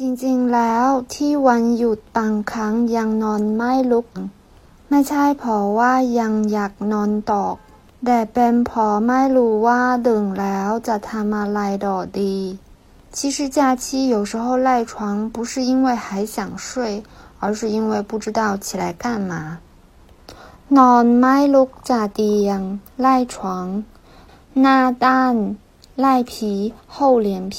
จริงๆ แล้วที่วันหยุดบางครั้งยังนอนไม่ลุก ไม่ใช่เพราะว่ายังอยากนอนตอก แต่เป็นเพราะไม่รู้ว่าตื่นแล้วจะทำอะไรต่อดี其实假期有时候赖床不是因为还想睡，而是因为不知道起来干嘛。นอนไม่ลุกจากเตียง赖床หน้าด้าน赖皮厚脸皮